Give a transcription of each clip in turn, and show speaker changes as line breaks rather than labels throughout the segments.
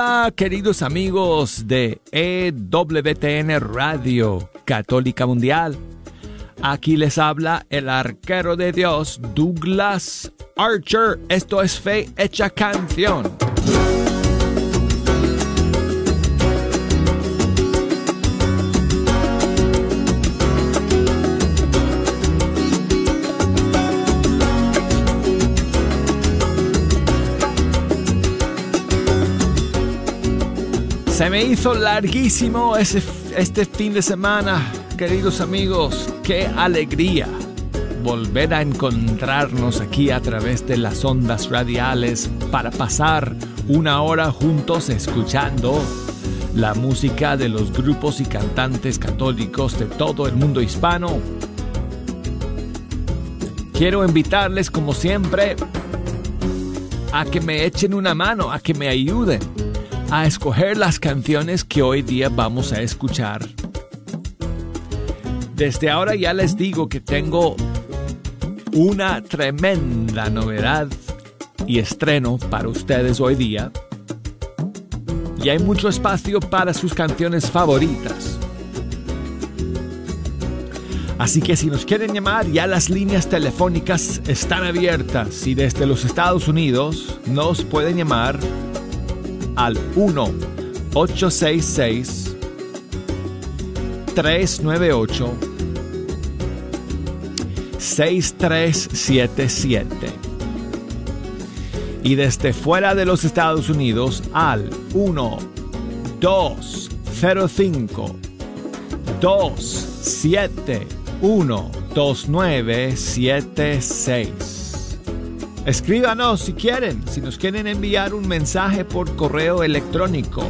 Hola queridos amigos de EWTN Radio Católica Mundial. Aquí les habla el arquero de Dios Douglas Archer. Esto es Fe Hecha Canción. Se me hizo larguísimo ese, este fin de semana, queridos amigos. Qué alegría volver a encontrarnos aquí a través de las ondas radiales para pasar una hora juntos escuchando la música de los grupos y cantantes católicos de todo el mundo hispano. Quiero invitarles como siempre a que me echen una mano, a que me ayuden a escoger las canciones que hoy día vamos a escuchar. Desde ahora ya les digo que tengo una tremenda novedad y estreno para ustedes hoy día. Y hay mucho espacio para sus canciones favoritas. Así que si nos quieren llamar, ya las líneas telefónicas están abiertas y desde los Estados Unidos nos pueden llamar al 1-866 398 6377 y desde fuera de los Estados Unidos al 1 205 271 2976 Escríbanos si quieren, si nos quieren enviar un mensaje por correo electrónico.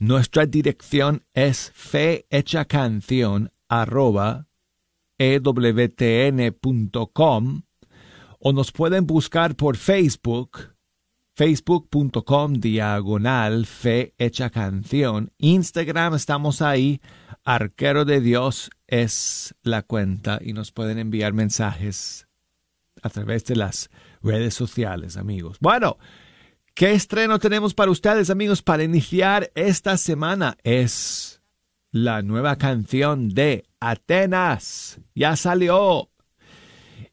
Nuestra dirección es fehechacanción arroba ewtn.com o nos pueden buscar por Facebook, facebook.com diagonal fe canción. Instagram estamos ahí, arquero de Dios es la cuenta y nos pueden enviar mensajes a través de las redes sociales, amigos. Bueno, ¿qué estreno tenemos para ustedes, amigos, para iniciar esta semana? Es la nueva canción de Atenas. Ya salió.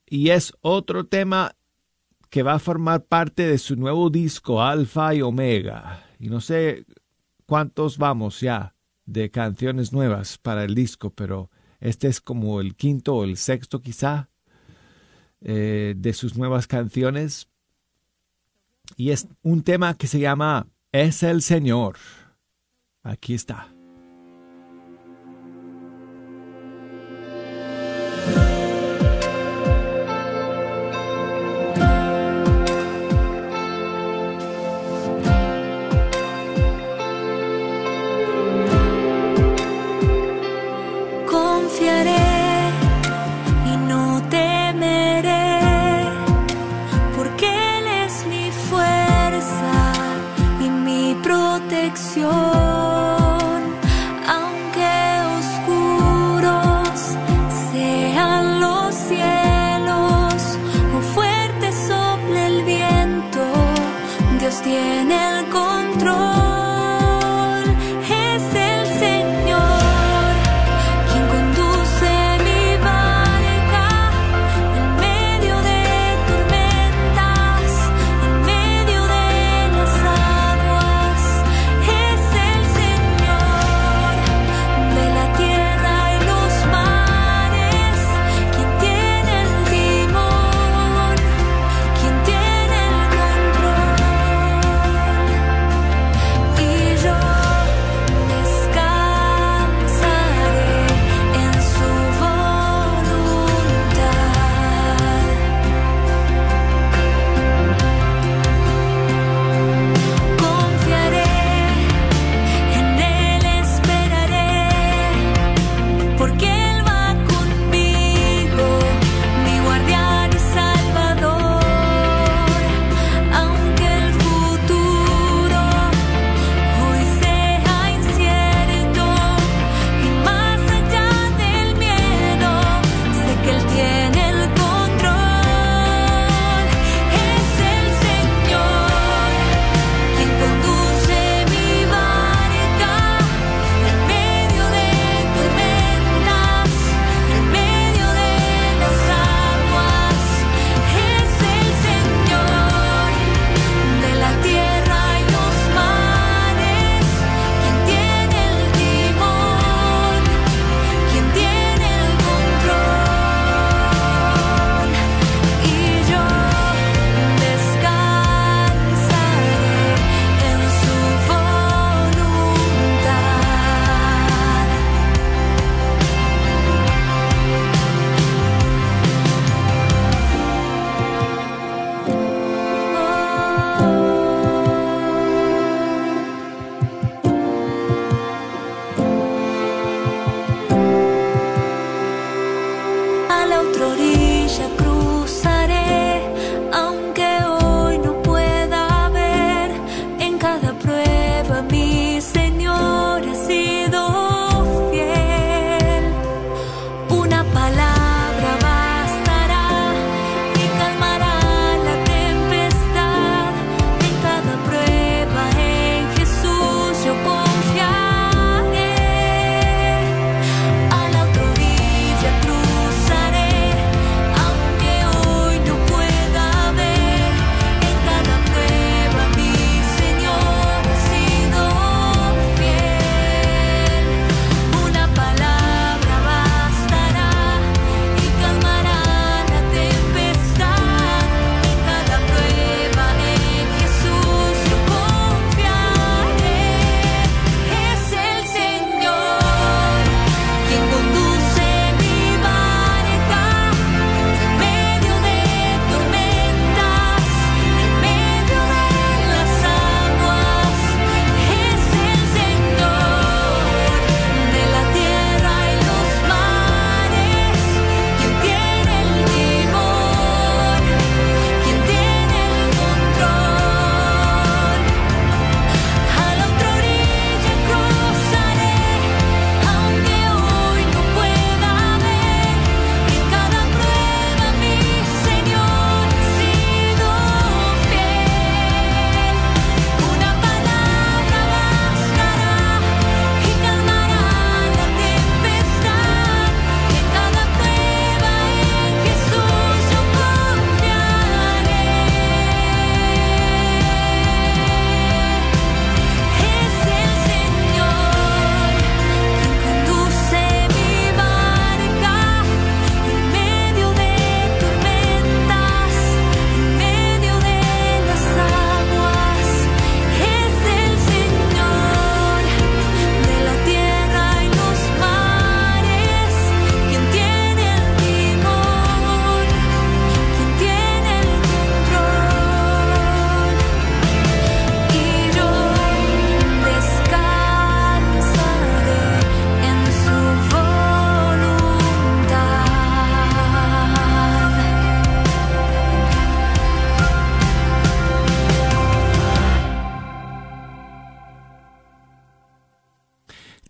Y es otro tema que va a formar parte de su nuevo disco Alfa y Omega. Y no sé cuántos vamos ya de canciones nuevas para el disco, pero este es como el quinto o el sexto quizá. Eh, de sus nuevas canciones. Y es un tema que se llama Es el Señor. Aquí está.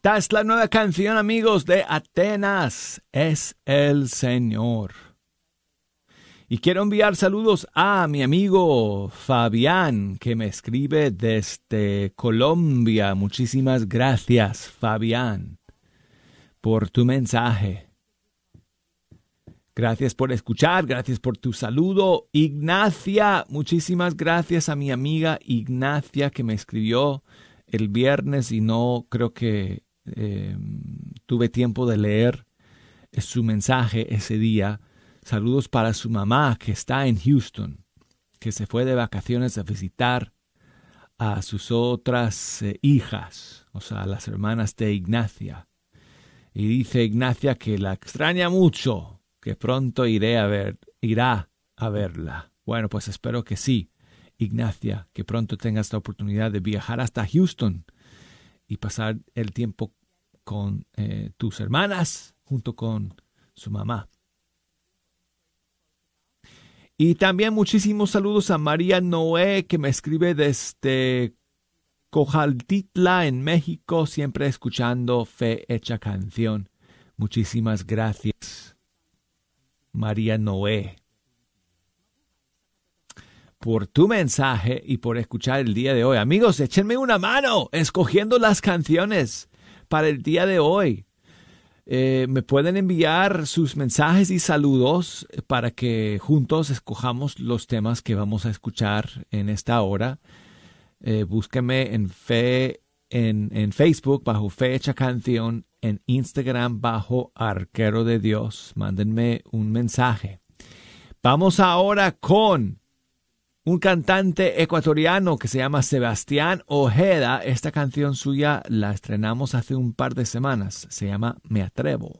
Esta es la nueva canción, amigos, de Atenas. Es el Señor. Y quiero enviar saludos a mi amigo Fabián, que me escribe desde Colombia. Muchísimas gracias, Fabián, por tu mensaje. Gracias por escuchar, gracias por tu saludo. Ignacia, muchísimas gracias a mi amiga Ignacia que me escribió el viernes y no creo que eh, tuve tiempo de leer su mensaje ese día. Saludos para su mamá que está en Houston, que se fue de vacaciones a visitar a sus otras eh, hijas, o sea, las hermanas de Ignacia. Y dice Ignacia que la extraña mucho, que pronto iré a ver, irá a verla. Bueno, pues espero que sí, Ignacia, que pronto tengas la oportunidad de viajar hasta Houston y pasar el tiempo con eh, tus hermanas junto con su mamá. Y también muchísimos saludos a María Noé que me escribe desde Cojaltitla en México, siempre escuchando Fe Hecha Canción. Muchísimas gracias, María Noé, por tu mensaje y por escuchar el día de hoy. Amigos, échenme una mano escogiendo las canciones para el día de hoy. Eh, me pueden enviar sus mensajes y saludos para que juntos escojamos los temas que vamos a escuchar en esta hora. Eh, búsqueme en fe en, en, Facebook bajo Fecha Canción, en Instagram bajo Arquero de Dios. Mándenme un mensaje. Vamos ahora con un cantante ecuatoriano que se llama Sebastián Ojeda. Esta canción suya la estrenamos hace un par de semanas. Se llama Me Atrevo.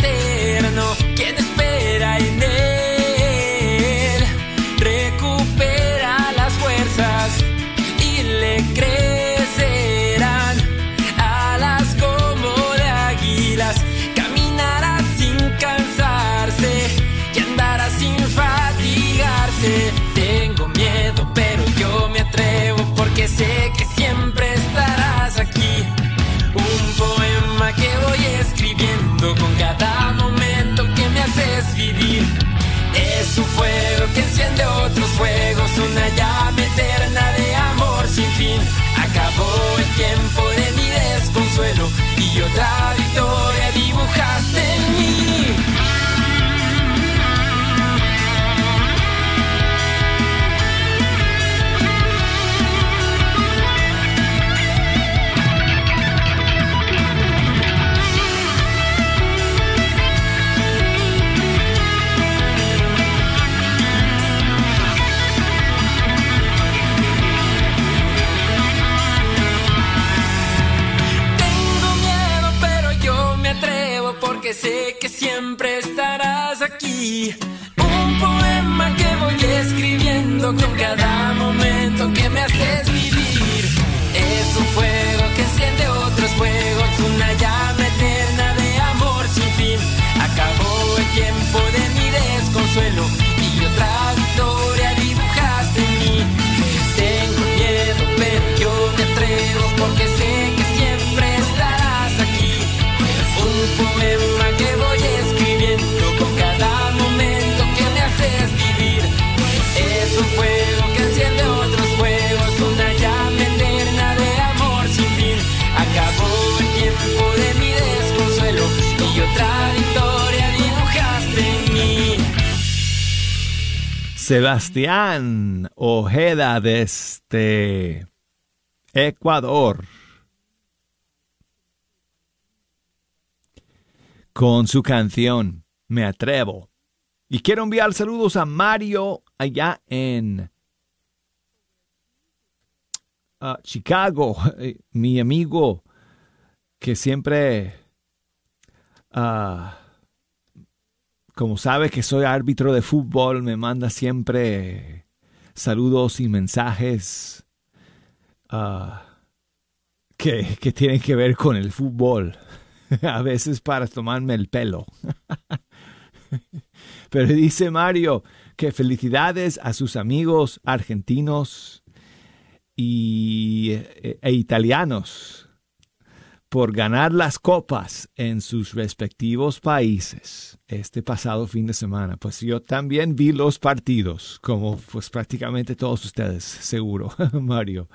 Es un fuego que enciende otros fuegos, una llama eterna de amor sin fin. Acabó el tiempo de mi desconsuelo y otra victoria dibujaste en mí.
Sebastián Ojeda desde Ecuador. Con su canción Me Atrevo. Y quiero enviar saludos a Mario allá en ah, Chicago, eh, mi amigo que siempre, ah, como sabe que soy árbitro de fútbol, me manda siempre saludos y mensajes ah, que, que tienen que ver con el fútbol. A veces para tomarme el pelo. Pero dice Mario que felicidades a sus amigos argentinos y, e, e italianos por ganar las copas en sus respectivos países este pasado fin de semana. Pues yo también vi los partidos, como pues prácticamente todos ustedes, seguro, Mario.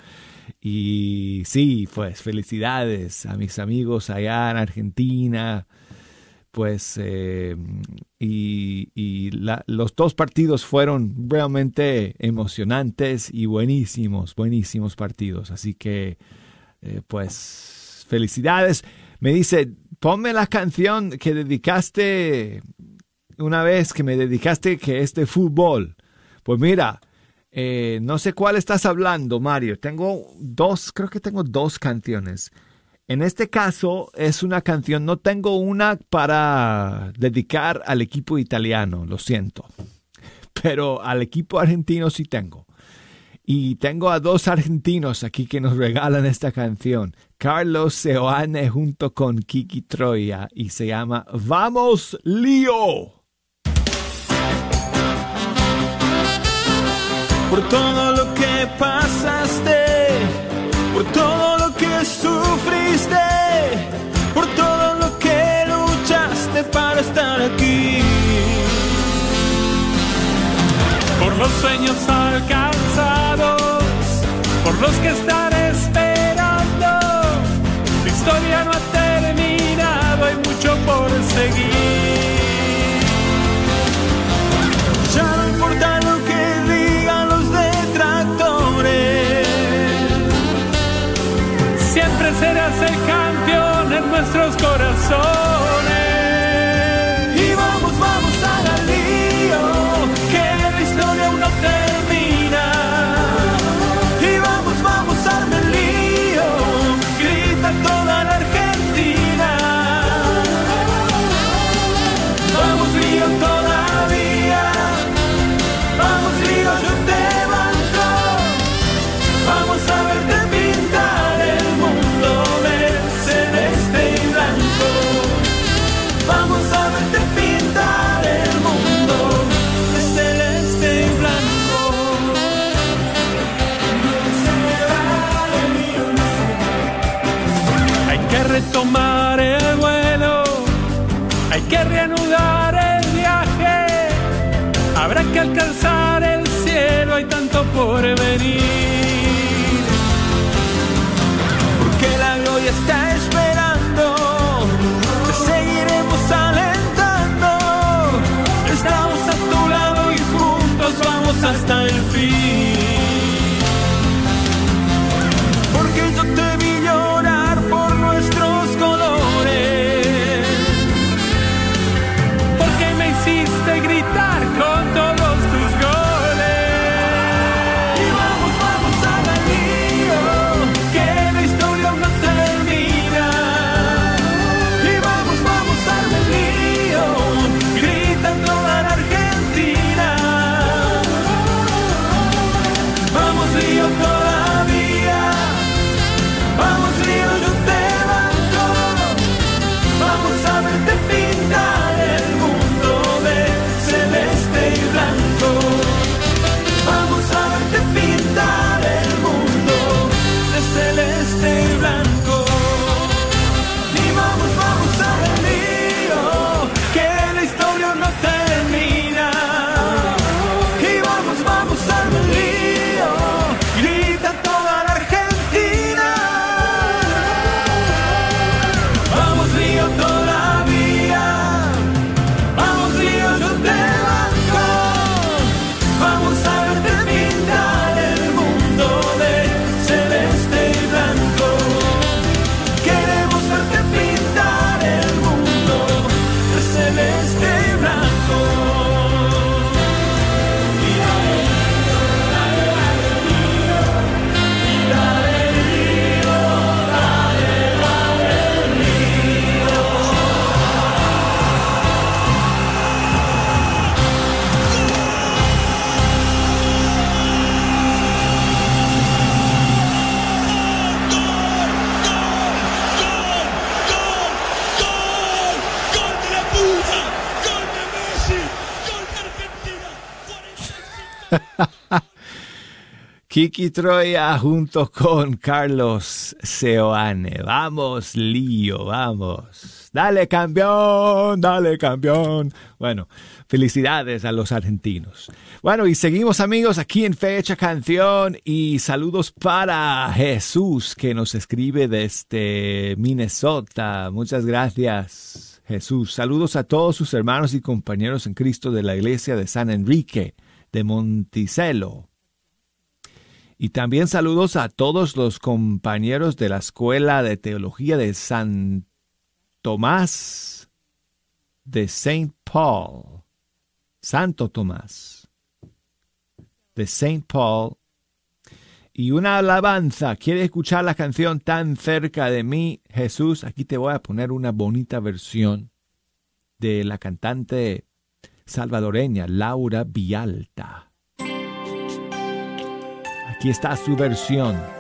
Y sí, pues felicidades a mis amigos allá en Argentina. Pues, eh, y, y la- los dos partidos fueron realmente emocionantes y buenísimos, buenísimos partidos. Así que, eh, pues, felicidades. Me dice, ponme la canción que dedicaste una vez que me dedicaste que es de fútbol. Pues mira, eh, no sé cuál estás hablando, Mario. Tengo dos, creo que tengo dos canciones. En este caso es una canción, no tengo una para dedicar al equipo italiano, lo siento. Pero al equipo argentino sí tengo. Y tengo a dos argentinos aquí que nos regalan esta canción. Carlos Seoane junto con Kiki Troya y se llama Vamos Lío.
por todo lo que pasaste, por todo Los sueños alcanzados, por los que están esperando. La historia no ha terminado, hay mucho por seguir.
Kiki Troya junto con Carlos Seoane. Vamos, lío, vamos. Dale campeón, dale campeón. Bueno, felicidades a los argentinos. Bueno, y seguimos amigos aquí en Fecha Canción y saludos para Jesús que nos escribe desde Minnesota. Muchas gracias, Jesús. Saludos a todos sus hermanos y compañeros en Cristo de la iglesia de San Enrique de Monticello. Y también saludos a todos los compañeros de la Escuela de Teología de San Tomás de St. Paul, Santo Tomás de St. Paul. Y una alabanza, ¿quieres escuchar la canción tan cerca de mí, Jesús? Aquí te voy a poner una bonita versión de la cantante salvadoreña Laura Vialta. Aquí está su versión.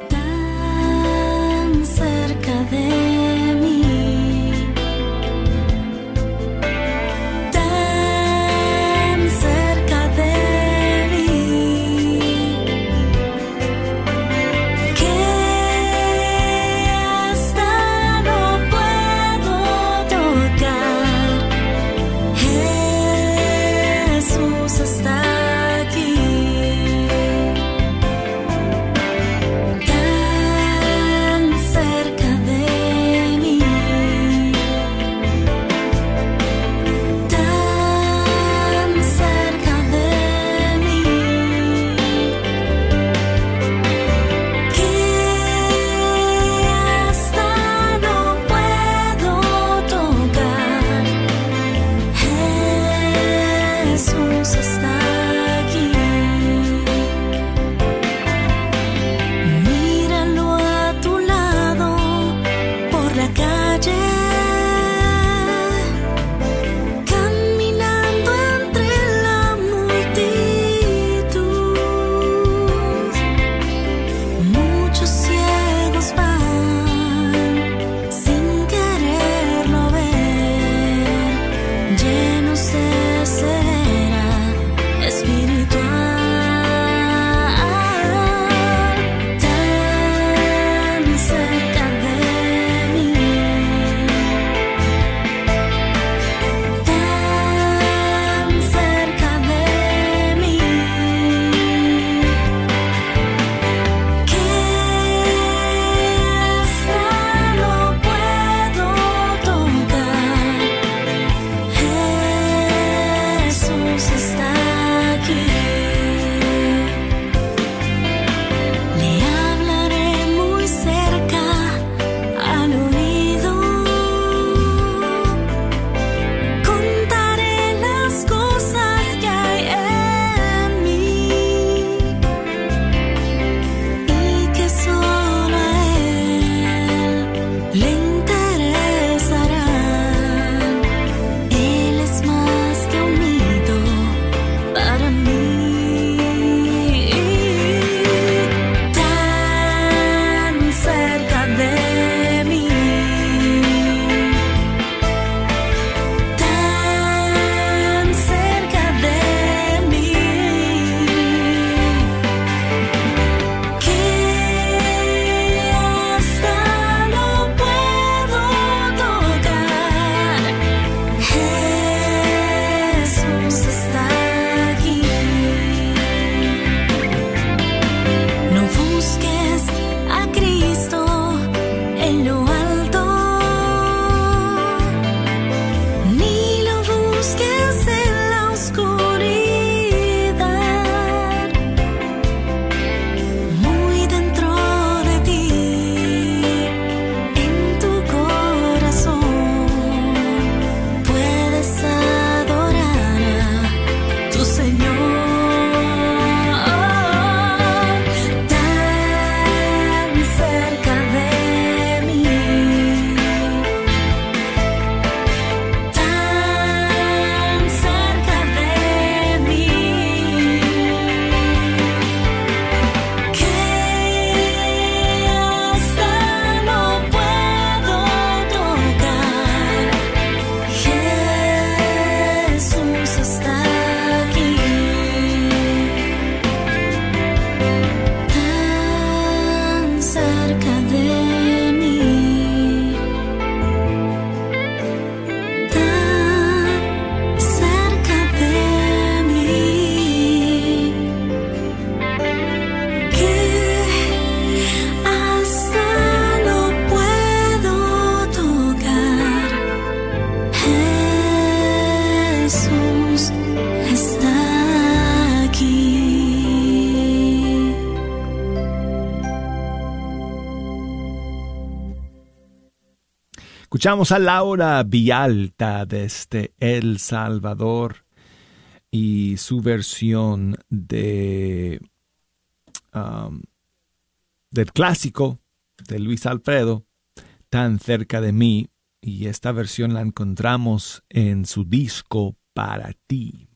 Escuchamos a Laura Vialta desde El Salvador y su versión de um, del clásico de Luis Alfredo, Tan cerca de mí, y esta versión la encontramos en su disco Para ti.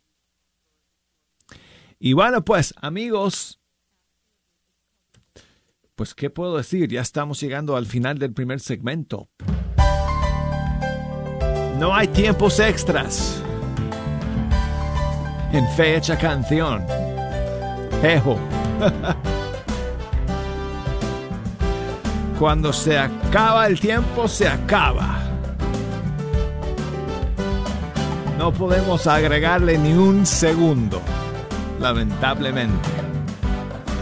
Y bueno, pues amigos, pues qué puedo decir, ya estamos llegando al final del primer segmento. No hay tiempos extras en fecha canción. Ejo. Cuando se acaba el tiempo, se acaba. No podemos agregarle ni un segundo, lamentablemente.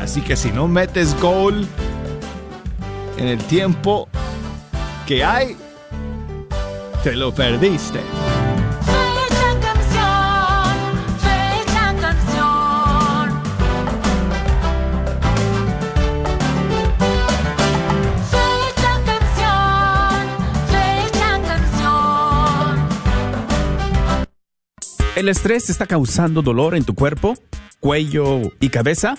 Así que si no metes gol en el tiempo que hay, te lo perdiste.
Fecha canción, fecha canción. Fecha canción, fecha canción.
¿El estrés está causando dolor en tu cuerpo, cuello y cabeza?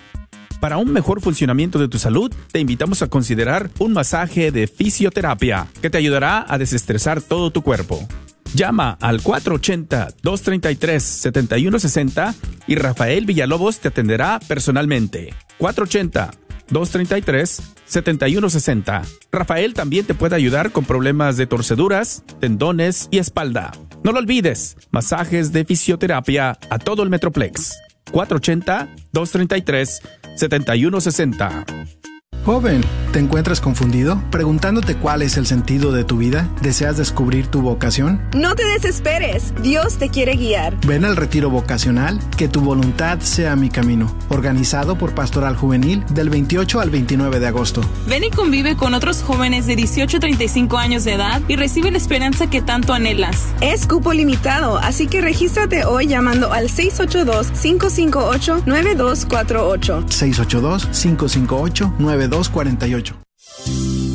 Para un mejor funcionamiento de tu salud, te invitamos a considerar un masaje de fisioterapia que te ayudará a desestresar todo tu cuerpo. Llama al 480-233-7160 y Rafael Villalobos te atenderá personalmente. 480-233-7160. Rafael también te puede ayudar con problemas de torceduras, tendones y espalda. No lo olvides, masajes de fisioterapia a todo el Metroplex. 480-233-7160. 7160.
Joven, ¿te encuentras confundido? ¿Preguntándote cuál es el sentido de tu vida? ¿Deseas descubrir tu vocación?
No te desesperes, Dios te quiere guiar.
Ven al retiro vocacional, que tu voluntad sea mi camino, organizado por Pastoral Juvenil del 28 al 29 de agosto.
Ven y convive con otros jóvenes de 18 a 35 años de edad y recibe la esperanza que tanto anhelas.
Es cupo limitado, así que regístrate hoy llamando al 682-558-9248.
682-558-9248. 99248.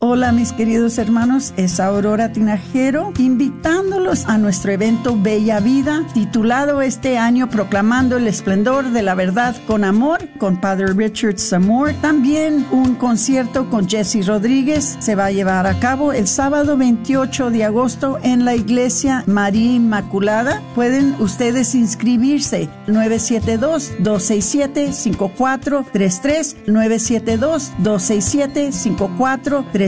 Hola mis queridos hermanos, es Aurora Tinajero invitándolos a nuestro evento Bella Vida, titulado este año Proclamando el Esplendor de la Verdad con Amor, con Padre Richard Samore. También un concierto con Jesse Rodríguez se va a llevar a cabo el sábado 28 de agosto en la iglesia María Inmaculada. Pueden ustedes inscribirse 972-267-5433, 972-267-5433.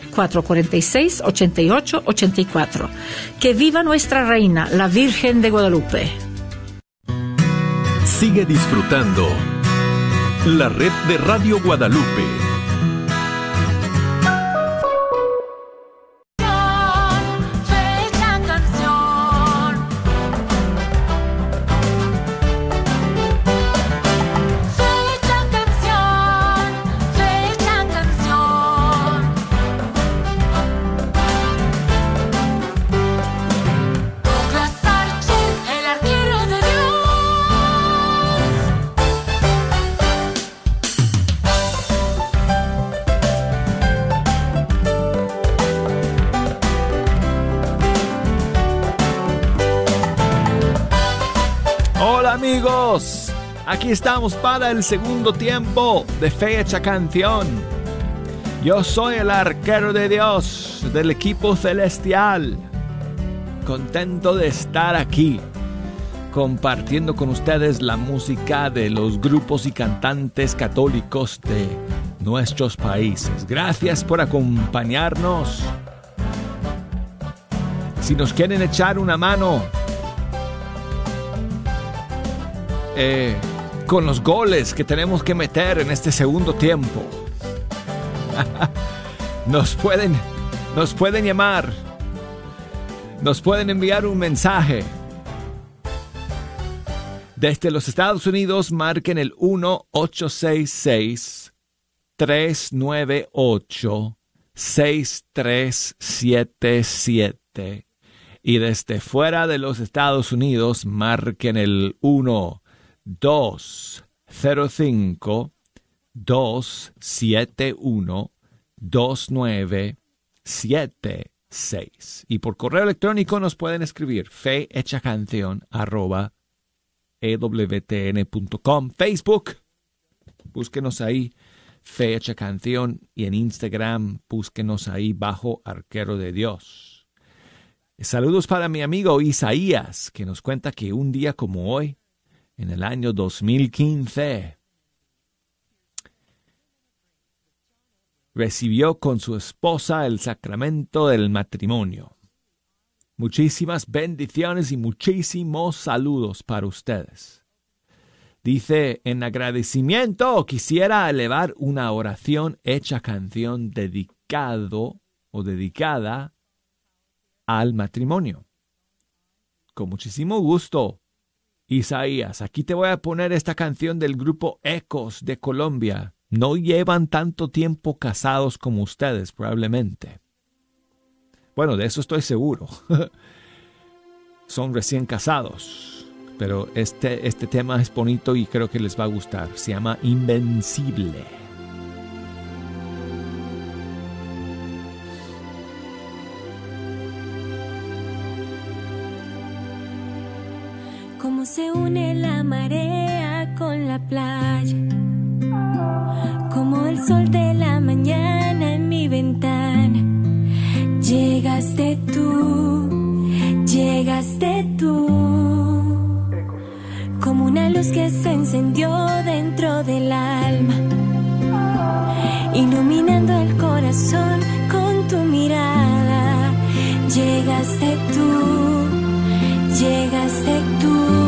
446-8884. Que viva nuestra reina, la Virgen de Guadalupe.
Sigue disfrutando la red de Radio Guadalupe.
Aquí estamos para el segundo tiempo de Fecha Canción. Yo soy el arquero de Dios del equipo celestial. Contento de estar aquí compartiendo con ustedes la música de los grupos y cantantes católicos de nuestros países. Gracias por acompañarnos. Si nos quieren echar una mano eh, con los goles que tenemos que meter en este segundo tiempo, nos pueden, nos pueden llamar, nos pueden enviar un mensaje. Desde los Estados Unidos marquen el 1866 398 6377 y desde fuera de los Estados Unidos marquen el 1 205 271 2976 y por correo electrónico nos pueden escribir fehechacanción arroba ewtn.com Facebook búsquenos ahí Fecha Canción y en Instagram búsquenos ahí bajo Arquero de Dios. Saludos para mi amigo Isaías, que nos cuenta que un día como hoy, en el año 2015, recibió con su esposa el sacramento del matrimonio. Muchísimas bendiciones y muchísimos saludos para ustedes. Dice, en agradecimiento quisiera elevar una oración hecha canción dedicado o dedicada al matrimonio. Con muchísimo gusto, Isaías, aquí te voy a poner esta canción del grupo Ecos de Colombia. No llevan tanto tiempo casados como ustedes, probablemente. Bueno, de eso estoy seguro. Son recién casados pero este, este tema es bonito y creo que les va a gustar. Se llama Invencible.
Cómo se une la marea con la playa. Como el sol de la mañana en mi ventana. Llegaste tú, llegaste tú. Como una luz que se encendió dentro del alma. Iluminando el corazón con tu mirada. Llegaste tú, llegaste tú.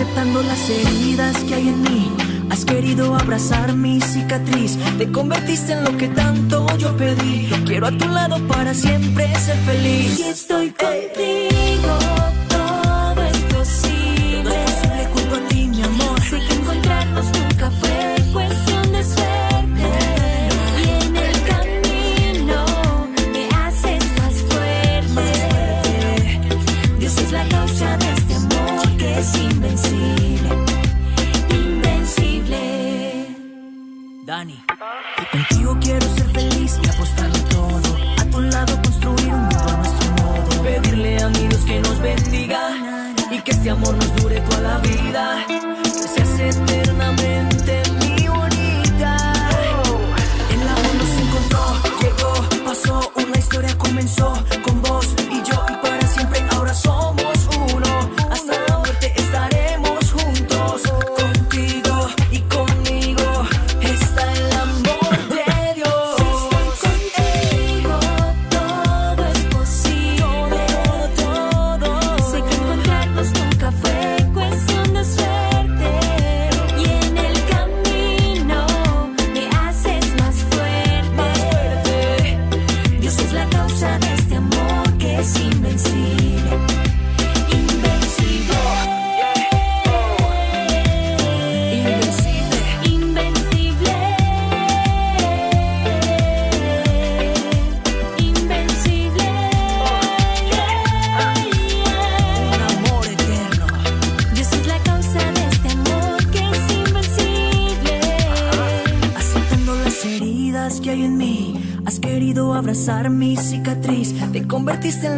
Aceptando las heridas que hay en mí. Has querido abrazar mi cicatriz, te convertiste en lo que tanto yo pedí. Quiero a tu lado para siempre ser feliz.
Si estoy contigo,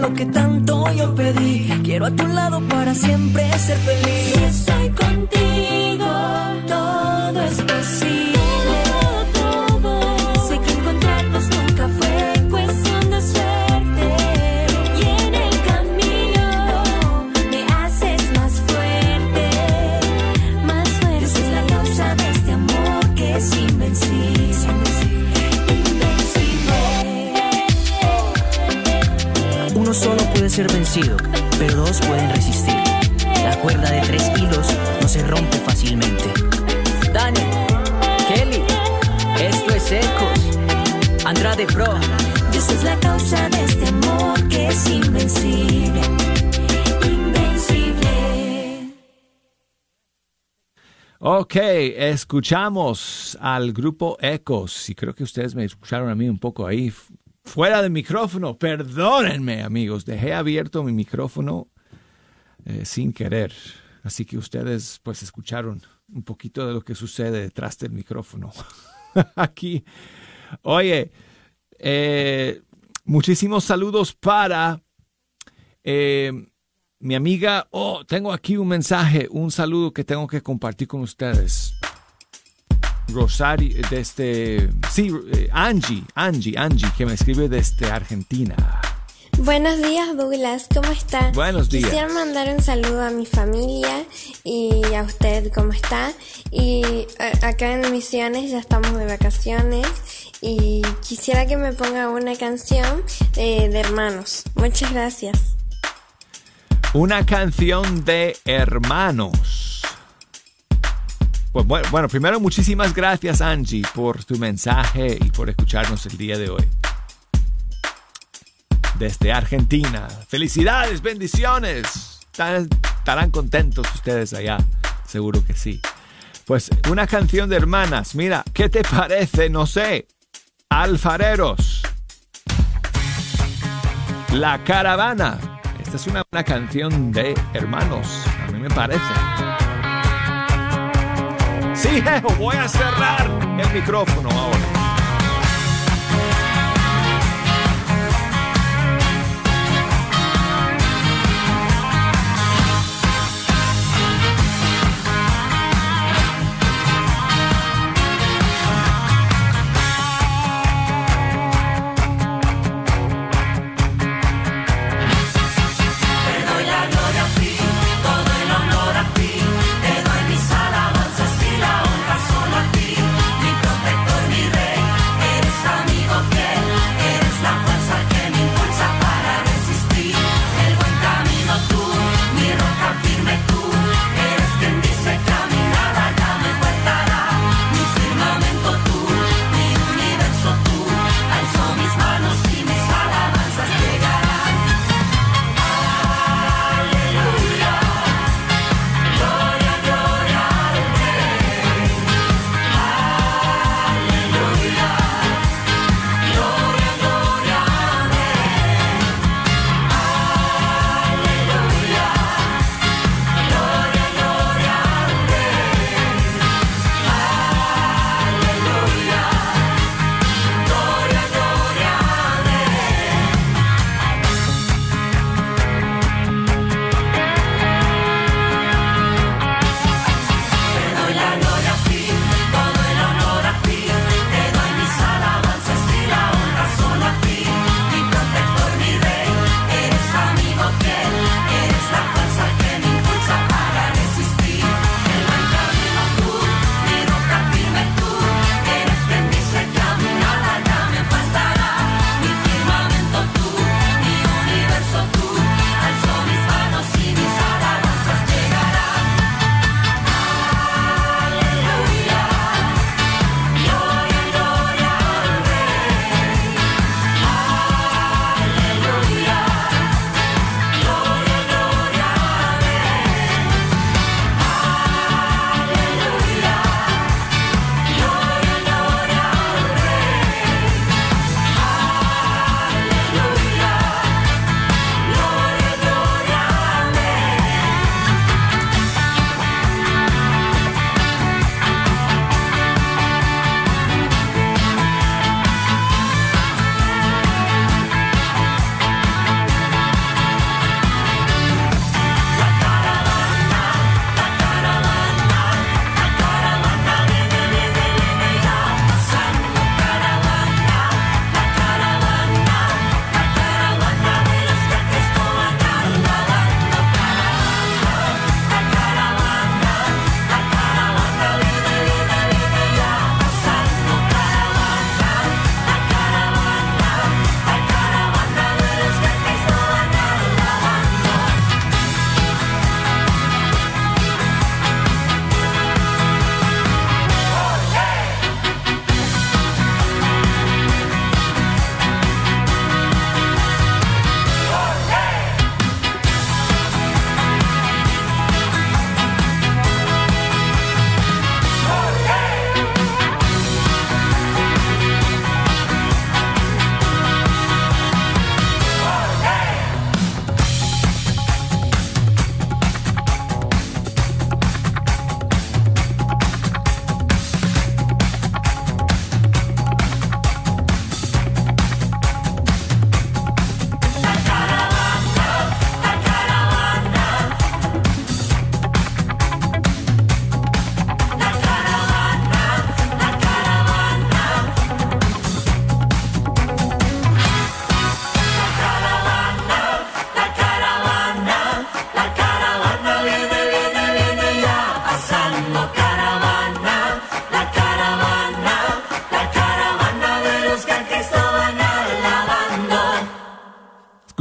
lo que tanto pero dos pueden resistir. La cuerda de tres hilos no se rompe fácilmente. Dani, Kelly, esto es Ecos. Andrade Pro.
Dios es la causa de este amor que es invencible. Invencible.
Ok, escuchamos al grupo Ecos y creo que ustedes me escucharon a mí un poco ahí fuera del micrófono. Perdónenme amigos, dejé abierto mi micrófono eh, sin querer. Así que ustedes pues escucharon un poquito de lo que sucede detrás del micrófono. Aquí. Oye, eh, muchísimos saludos para eh, mi amiga. Oh, tengo aquí un mensaje, un saludo que tengo que compartir con ustedes. Rosario, desde. Sí, eh, Angie, Angie, Angie, que me escribe desde Argentina.
Buenos días, Douglas. ¿Cómo está?
Buenos días.
Quisiera mandar un saludo a mi familia y a usted, ¿cómo está? Y a- acá en Misiones ya estamos de vacaciones y quisiera que me ponga una canción de, de hermanos. Muchas gracias.
Una canción de hermanos. Pues bueno, bueno, primero muchísimas gracias Angie por tu mensaje y por escucharnos el día de hoy. Desde Argentina. Felicidades, bendiciones. Estarán, contentos ustedes allá. Seguro que sí. Pues una canción de hermanas. Mira, ¿qué te parece? No sé. Alfareros. La caravana. Esta es una, una canción de hermanos. A mí me parece. Sí, voy a cerrar el micrófono ahora.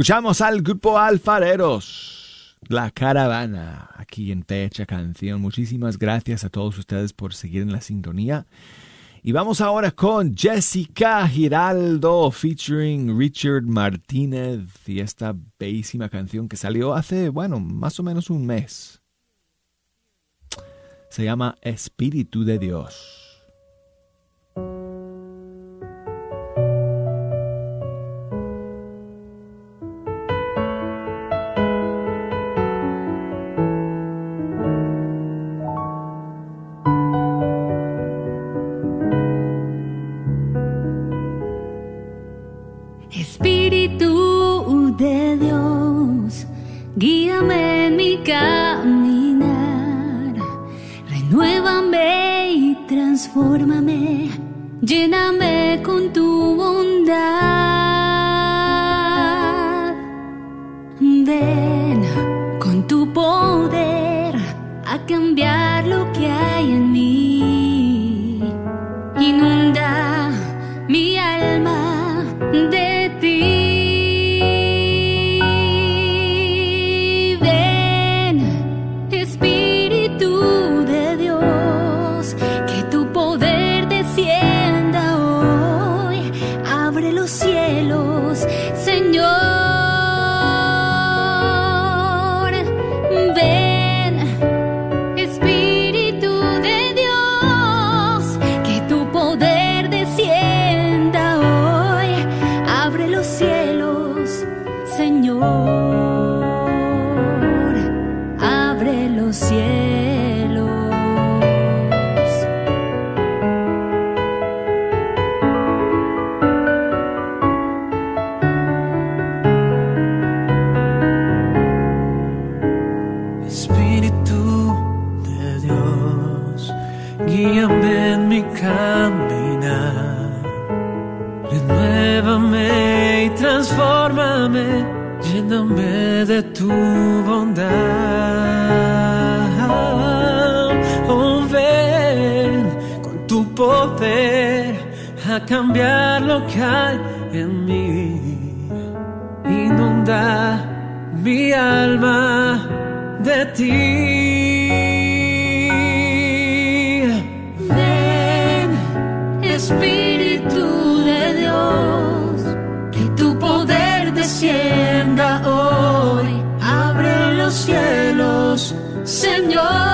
Escuchamos al grupo Alfareros, La Caravana, aquí en Fecha Canción. Muchísimas gracias a todos ustedes por seguir en la sintonía. Y vamos ahora con Jessica Giraldo featuring Richard Martínez y esta bellísima canción que salió hace, bueno, más o menos un mes. Se llama Espíritu de Dios.
Señor.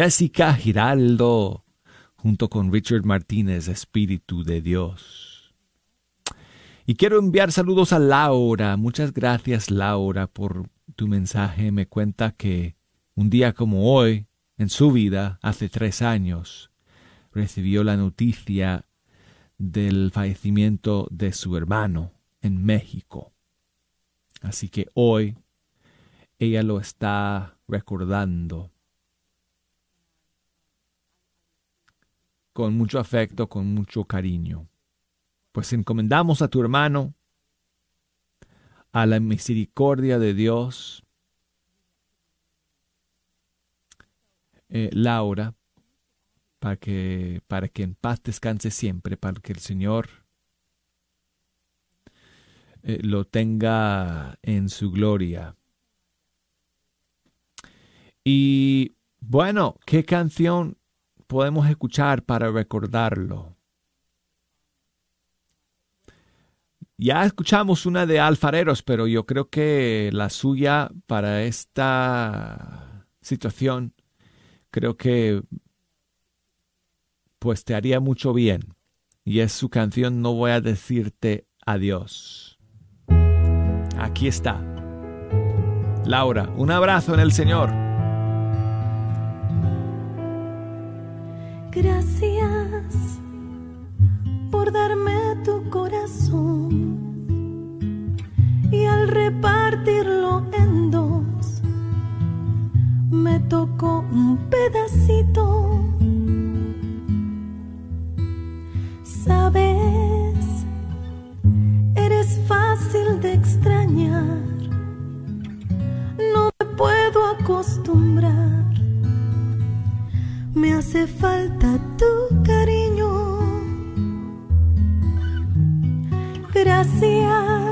Jessica Giraldo, junto con Richard Martínez, Espíritu de Dios. Y quiero enviar saludos a Laura. Muchas gracias, Laura, por tu mensaje. Me cuenta que un día como hoy, en su vida, hace tres años, recibió la noticia del fallecimiento de su hermano en México. Así que hoy ella lo está recordando con mucho afecto, con mucho cariño. Pues encomendamos a tu hermano a la misericordia de Dios, eh, Laura, para que, para que en paz descanse siempre, para que el Señor eh, lo tenga en su gloria. Y bueno, ¿qué canción podemos escuchar para recordarlo? Ya escuchamos una de Alfareros, pero yo creo que la suya para esta situación, creo que pues te haría mucho bien. Y es su canción No voy a decirte adiós. Aquí está. Laura, un abrazo en el Señor.
Gracias por darme tu corazón y al repartirlo en dos me tocó un pedacito. Sabes, eres fácil de extrañar, no me puedo acostumbrar. Me hace falta tu cariño. Gracias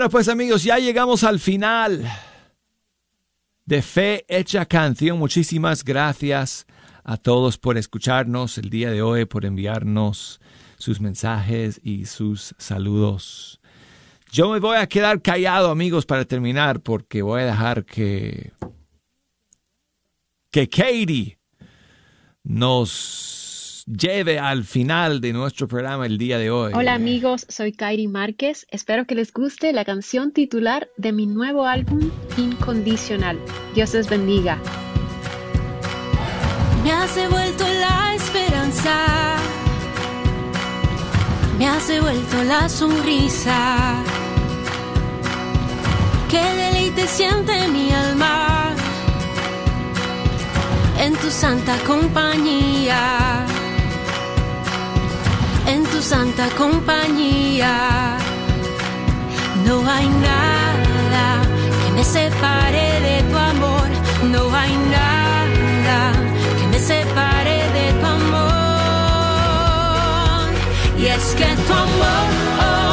Bueno, pues amigos, ya llegamos al final de Fe Hecha Canción. Muchísimas gracias a todos por escucharnos el día de hoy, por enviarnos sus mensajes y sus saludos. Yo me voy a quedar callado, amigos, para terminar, porque voy a dejar que que Katie nos lleve al final de nuestro programa el día de hoy.
Hola amigos, soy Kairi Márquez. Espero que les guste la canción titular de mi nuevo álbum Incondicional. Dios les bendiga.
Me has devuelto la esperanza, me has devuelto la sonrisa. Qué deleite siente mi alma en tu santa compañía, en tu santa compañía. No hay nada que me separe de tu amor, no hay nada que me separe de tu amor. Y es que tu amor es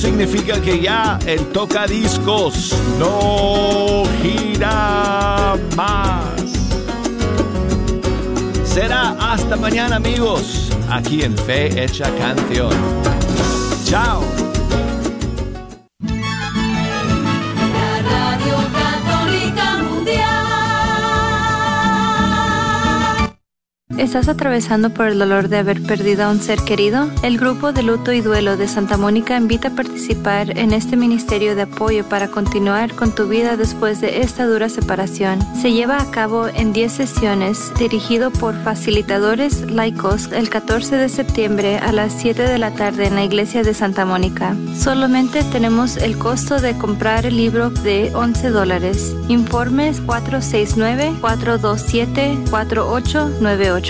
significa que ya el tocadiscos no gira más. Será hasta mañana, amigos, aquí en Fe Hecha Canción. Chao.
¿Estás atravesando por el dolor de haber perdido a un ser querido? El grupo de luto y duelo de Santa Mónica invita a participar en este ministerio de apoyo para continuar con tu vida después de esta dura separación. Se lleva a cabo en 10 sesiones, dirigido por facilitadores laicos el 14 de septiembre a las 7 de la tarde en la iglesia de Santa Mónica. Solamente tenemos el costo de comprar el libro de 11 dólares. Informes 469-427-4898.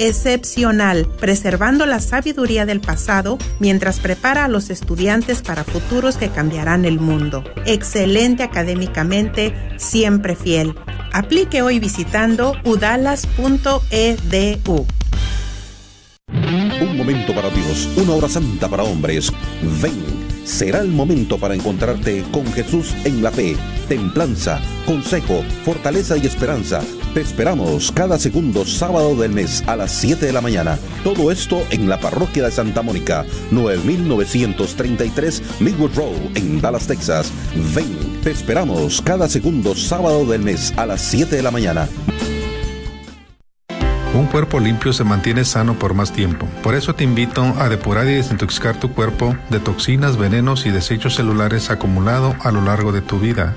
excepcional, preservando la sabiduría del pasado mientras prepara a los estudiantes para futuros que cambiarán el mundo. Excelente académicamente, siempre fiel. Aplique hoy visitando udalas.edu.
Un momento para Dios, una hora santa para hombres. Ven, será el momento para encontrarte con Jesús en la fe, templanza, consejo, fortaleza y esperanza. Te esperamos cada segundo sábado del mes a las 7 de la mañana. Todo esto en la parroquia de Santa Mónica, 9933 Midwood Road en Dallas, Texas. Ven, te esperamos cada segundo sábado del mes a las 7 de la mañana.
Un cuerpo limpio se mantiene sano por más tiempo. Por eso te invito a depurar y desintoxicar tu cuerpo de toxinas, venenos y desechos celulares acumulados a lo largo de tu vida.